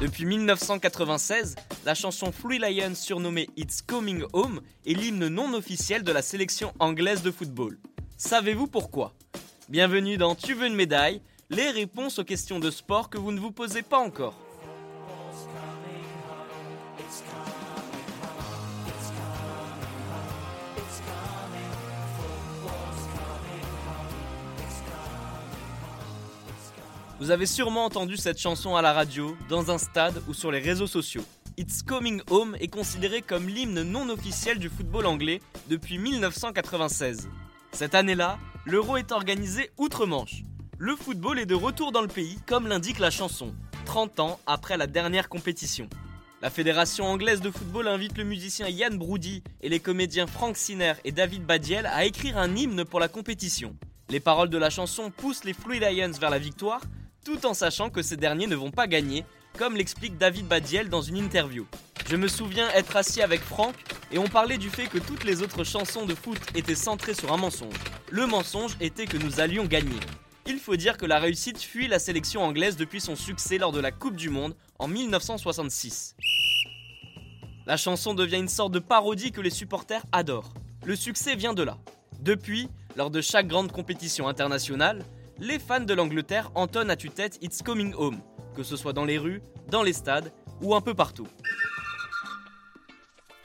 Depuis 1996, la chanson Free Lion surnommée It's Coming Home est l'hymne non officiel de la sélection anglaise de football. Savez-vous pourquoi? Bienvenue dans Tu veux une médaille Les réponses aux questions de sport que vous ne vous posez pas encore. Vous avez sûrement entendu cette chanson à la radio, dans un stade ou sur les réseaux sociaux. It's Coming Home est considéré comme l'hymne non officiel du football anglais depuis 1996. Cette année-là, l'Euro est organisé outre-Manche. Le football est de retour dans le pays, comme l'indique la chanson, 30 ans après la dernière compétition. La Fédération anglaise de football invite le musicien Yann Brody et les comédiens Frank Sinner et David Badiel à écrire un hymne pour la compétition. Les paroles de la chanson poussent les Fluid Lions vers la victoire, tout en sachant que ces derniers ne vont pas gagner, comme l'explique David Badiel dans une interview. Je me souviens être assis avec Franck et on parlait du fait que toutes les autres chansons de foot étaient centrées sur un mensonge. Le mensonge était que nous allions gagner. Il faut dire que la réussite fuit la sélection anglaise depuis son succès lors de la Coupe du Monde en 1966. La chanson devient une sorte de parodie que les supporters adorent. Le succès vient de là. Depuis, lors de chaque grande compétition internationale, les fans de l'Angleterre entonnent à tue-tête It's Coming Home, que ce soit dans les rues, dans les stades ou un peu partout.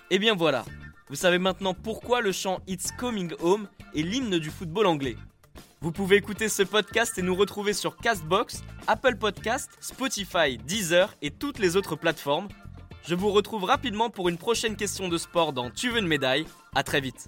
Et bien voilà, vous savez maintenant pourquoi le chant It's Coming Home est l'hymne du football anglais. Vous pouvez écouter ce podcast et nous retrouver sur Castbox, Apple Podcast, Spotify, Deezer et toutes les autres plateformes. Je vous retrouve rapidement pour une prochaine question de sport dans Tu veux une médaille. À très vite.